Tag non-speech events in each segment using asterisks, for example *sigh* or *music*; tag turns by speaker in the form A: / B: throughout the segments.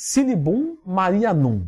A: Silibum marianum.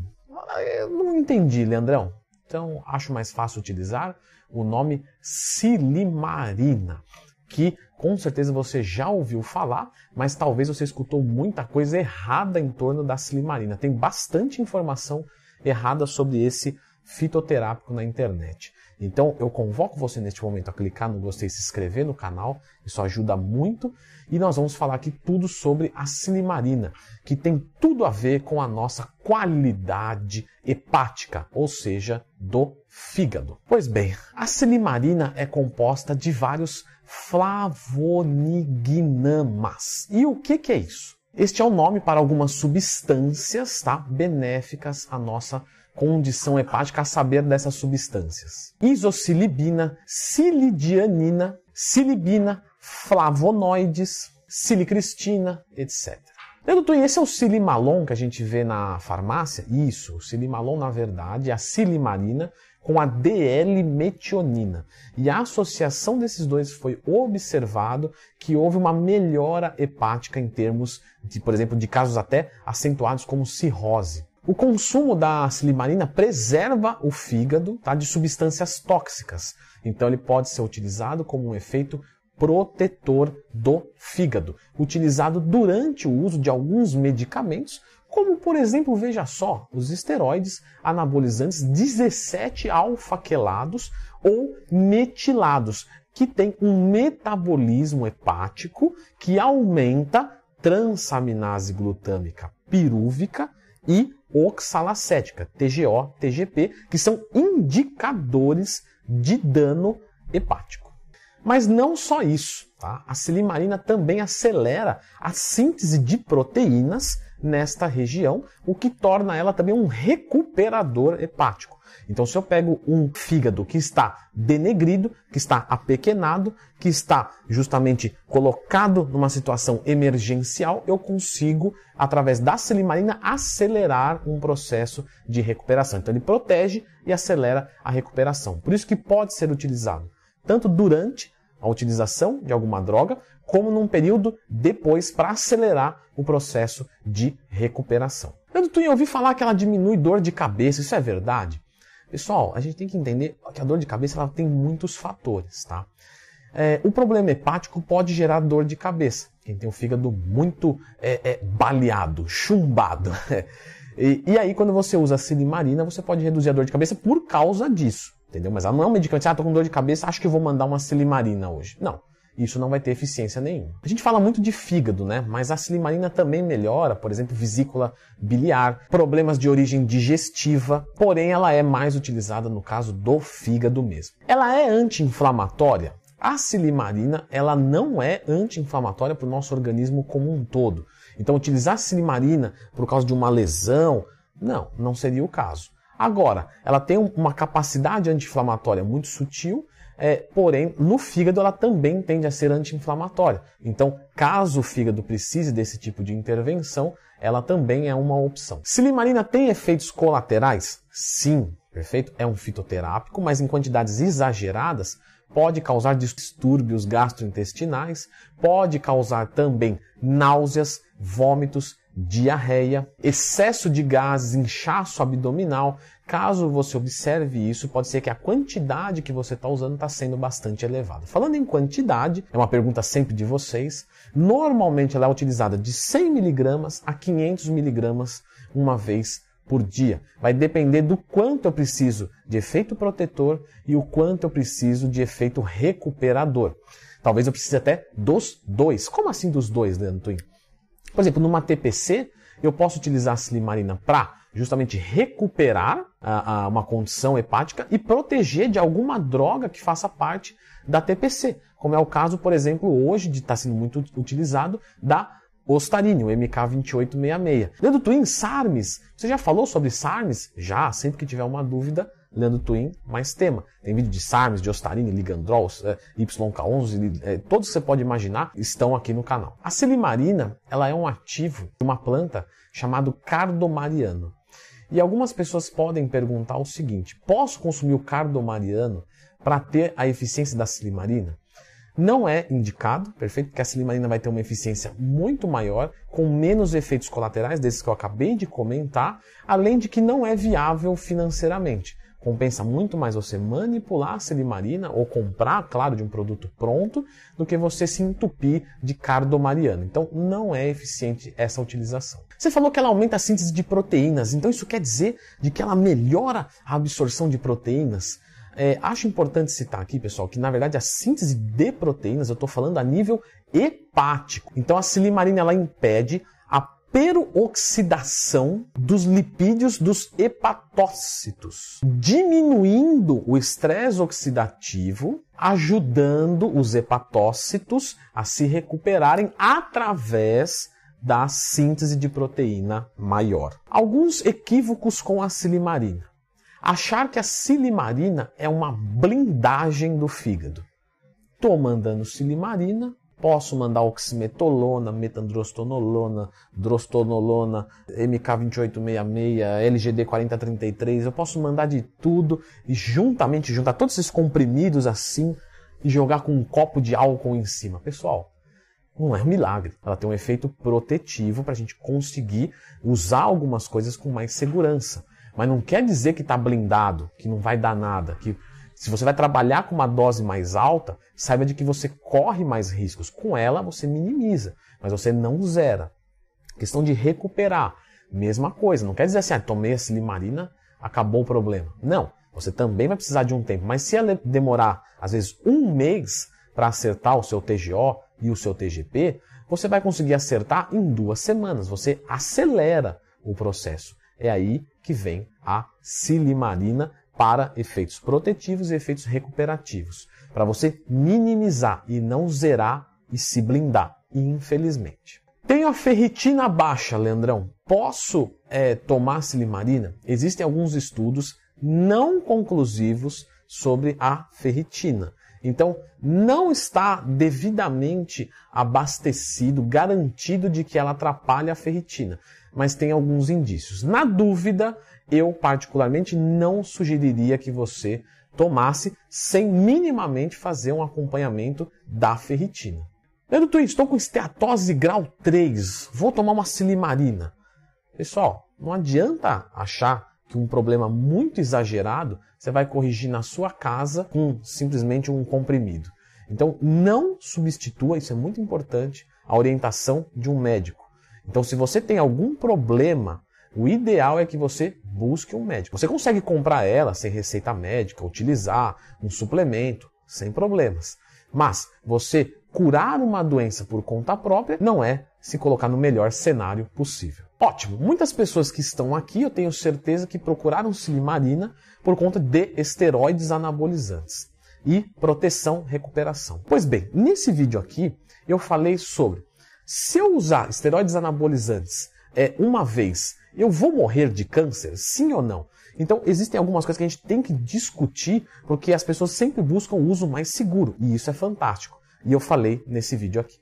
A: Eu não entendi, Leandrão. Então, acho mais fácil utilizar o nome silimarina, que com certeza você já ouviu falar, mas talvez você escutou muita coisa errada em torno da silimarina. Tem bastante informação errada sobre esse fitoterápico na internet. Então eu convoco você neste momento a clicar no gostei se inscrever no canal, isso ajuda muito. E nós vamos falar aqui tudo sobre a silimarina, que tem tudo a ver com a nossa qualidade hepática, ou seja, do fígado. Pois bem, a silimarina é composta de vários flavonignamas. E o que, que é isso? Este é o nome para algumas substâncias tá, benéficas à nossa condição hepática, a saber dessas substâncias. Isocilibina, silidianina, silibina, flavonoides, silicristina, etc. Leandro esse é o silimalon que a gente vê na farmácia? Isso, o silimalon, na verdade, é a silimarina com a DL-metionina. E a associação desses dois foi observado que houve uma melhora hepática em termos, de, por exemplo, de casos até acentuados como cirrose. O consumo da silimarina preserva o fígado tá, de substâncias tóxicas. Então ele pode ser utilizado como um efeito protetor do fígado, utilizado durante o uso de alguns medicamentos, como por exemplo, veja só, os esteroides anabolizantes 17 alfa-quelados ou metilados, que tem um metabolismo hepático que aumenta transaminase glutâmica pirúvica e oxalacética, TGO, TGP, que são indicadores de dano hepático. Mas não só isso, tá? a silimarina também acelera a síntese de proteínas nesta região, o que torna ela também um recuperador hepático. Então, se eu pego um fígado que está denegrido, que está apequenado, que está justamente colocado numa situação emergencial, eu consigo, através da silimarina, acelerar um processo de recuperação. Então, ele protege e acelera a recuperação. Por isso que pode ser utilizado tanto durante a utilização de alguma droga, como num período depois para acelerar o processo de recuperação. Eu ouvi falar que ela diminui dor de cabeça, isso é verdade? Pessoal, a gente tem que entender que a dor de cabeça ela tem muitos fatores, tá? É, o problema hepático pode gerar dor de cabeça. Quem tem o fígado muito é, é, baleado, chumbado. *laughs* e, e, aí, quando você usa a silimarina, você pode reduzir a dor de cabeça por causa disso. Entendeu? Mas ela não é um medicamento, ah, tô com dor de cabeça, acho que vou mandar uma silimarina hoje. Não isso não vai ter eficiência nenhuma. A gente fala muito de fígado, né? Mas a silimarina também melhora, por exemplo, vesícula biliar, problemas de origem digestiva, porém ela é mais utilizada no caso do fígado mesmo. Ela é anti-inflamatória? A silimarina, ela não é anti-inflamatória para o nosso organismo como um todo. Então, utilizar silimarina por causa de uma lesão, não, não seria o caso. Agora, ela tem uma capacidade anti-inflamatória muito sutil é, porém, no fígado ela também tende a ser anti-inflamatória. Então, caso o fígado precise desse tipo de intervenção, ela também é uma opção. Silimarina tem efeitos colaterais? Sim, perfeito. É um fitoterápico, mas em quantidades exageradas pode causar distúrbios gastrointestinais, pode causar também náuseas, vômitos, diarreia, excesso de gases, inchaço abdominal. Caso você observe isso, pode ser que a quantidade que você está usando está sendo bastante elevada. Falando em quantidade, é uma pergunta sempre de vocês. Normalmente ela é utilizada de 100 mg a 500 mg uma vez por dia. Vai depender do quanto eu preciso de efeito protetor e o quanto eu preciso de efeito recuperador. Talvez eu precise até dos dois. Como assim dos dois, Leandro? Por exemplo, numa TPC, eu posso utilizar a silimarina para justamente recuperar a, a, uma condição hepática e proteger de alguma droga que faça parte da TPC, como é o caso, por exemplo, hoje de estar tá sendo muito utilizado da Ostarine, o MK2866. Leandro Twin, SARMS. Você já falou sobre SARMS? Já, sempre que tiver uma dúvida, Leandro Twin, mais tema. Tem vídeo de SARMS, de Ostarine, Ligandrol, é, YK11, é, todos que você pode imaginar estão aqui no canal. A silimarina, ela é um ativo de uma planta chamado cardomariano. E algumas pessoas podem perguntar o seguinte: posso consumir o cardomariano para ter a eficiência da silimarina? Não é indicado, perfeito? Porque a silimarina vai ter uma eficiência muito maior, com menos efeitos colaterais, desses que eu acabei de comentar, além de que não é viável financeiramente. Compensa muito mais você manipular a silimarina ou comprar, claro, de um produto pronto, do que você se entupir de cardomariana. Então, não é eficiente essa utilização. Você falou que ela aumenta a síntese de proteínas, então isso quer dizer de que ela melhora a absorção de proteínas. É, acho importante citar aqui, pessoal, que na verdade a síntese de proteínas, eu estou falando a nível hepático. Então a silimarina ela impede peroxidação dos lipídios dos hepatócitos, diminuindo o estresse oxidativo, ajudando os hepatócitos a se recuperarem através da síntese de proteína maior. Alguns equívocos com a silimarina. Achar que a silimarina é uma blindagem do fígado. Estou mandando silimarina, Posso mandar oximetolona, metandrostonolona, drostonolona, MK2866, LGD4033. Eu posso mandar de tudo e juntamente juntar todos esses comprimidos assim e jogar com um copo de álcool em cima. Pessoal, não é um milagre. Ela tem um efeito protetivo para a gente conseguir usar algumas coisas com mais segurança. Mas não quer dizer que está blindado, que não vai dar nada, que se você vai trabalhar com uma dose mais alta, saiba de que você corre mais riscos. Com ela, você minimiza, mas você não zera. Questão de recuperar, mesma coisa. Não quer dizer assim, ah, tomei a silimarina, acabou o problema. Não, você também vai precisar de um tempo. Mas se ela demorar, às vezes, um mês para acertar o seu TGO e o seu TGP, você vai conseguir acertar em duas semanas. Você acelera o processo. É aí que vem a silimarina para efeitos protetivos e efeitos recuperativos, para você minimizar e não zerar e se blindar, infelizmente. Tenho a ferritina baixa, Leandrão. Posso é, tomar silimarina? Existem alguns estudos não conclusivos sobre a ferritina. Então, não está devidamente abastecido, garantido de que ela atrapalha a ferritina, mas tem alguns indícios. Na dúvida, eu particularmente não sugeriria que você tomasse sem minimamente fazer um acompanhamento da ferritina. Leandro Twin, estou com esteatose grau 3, vou tomar uma silimarina. Pessoal, não adianta achar que um problema muito exagerado você vai corrigir na sua casa com simplesmente um comprimido. Então, não substitua, isso é muito importante, a orientação de um médico. Então, se você tem algum problema o ideal é que você busque um médico. Você consegue comprar ela sem receita médica, utilizar um suplemento, sem problemas. Mas você curar uma doença por conta própria não é se colocar no melhor cenário possível. Ótimo! Muitas pessoas que estão aqui, eu tenho certeza que procuraram silimarina por conta de esteroides anabolizantes e proteção recuperação. Pois bem, nesse vídeo aqui eu falei sobre se eu usar esteroides anabolizantes é, uma vez eu vou morrer de câncer? Sim ou não? Então, existem algumas coisas que a gente tem que discutir, porque as pessoas sempre buscam o uso mais seguro, e isso é fantástico. E eu falei nesse vídeo aqui.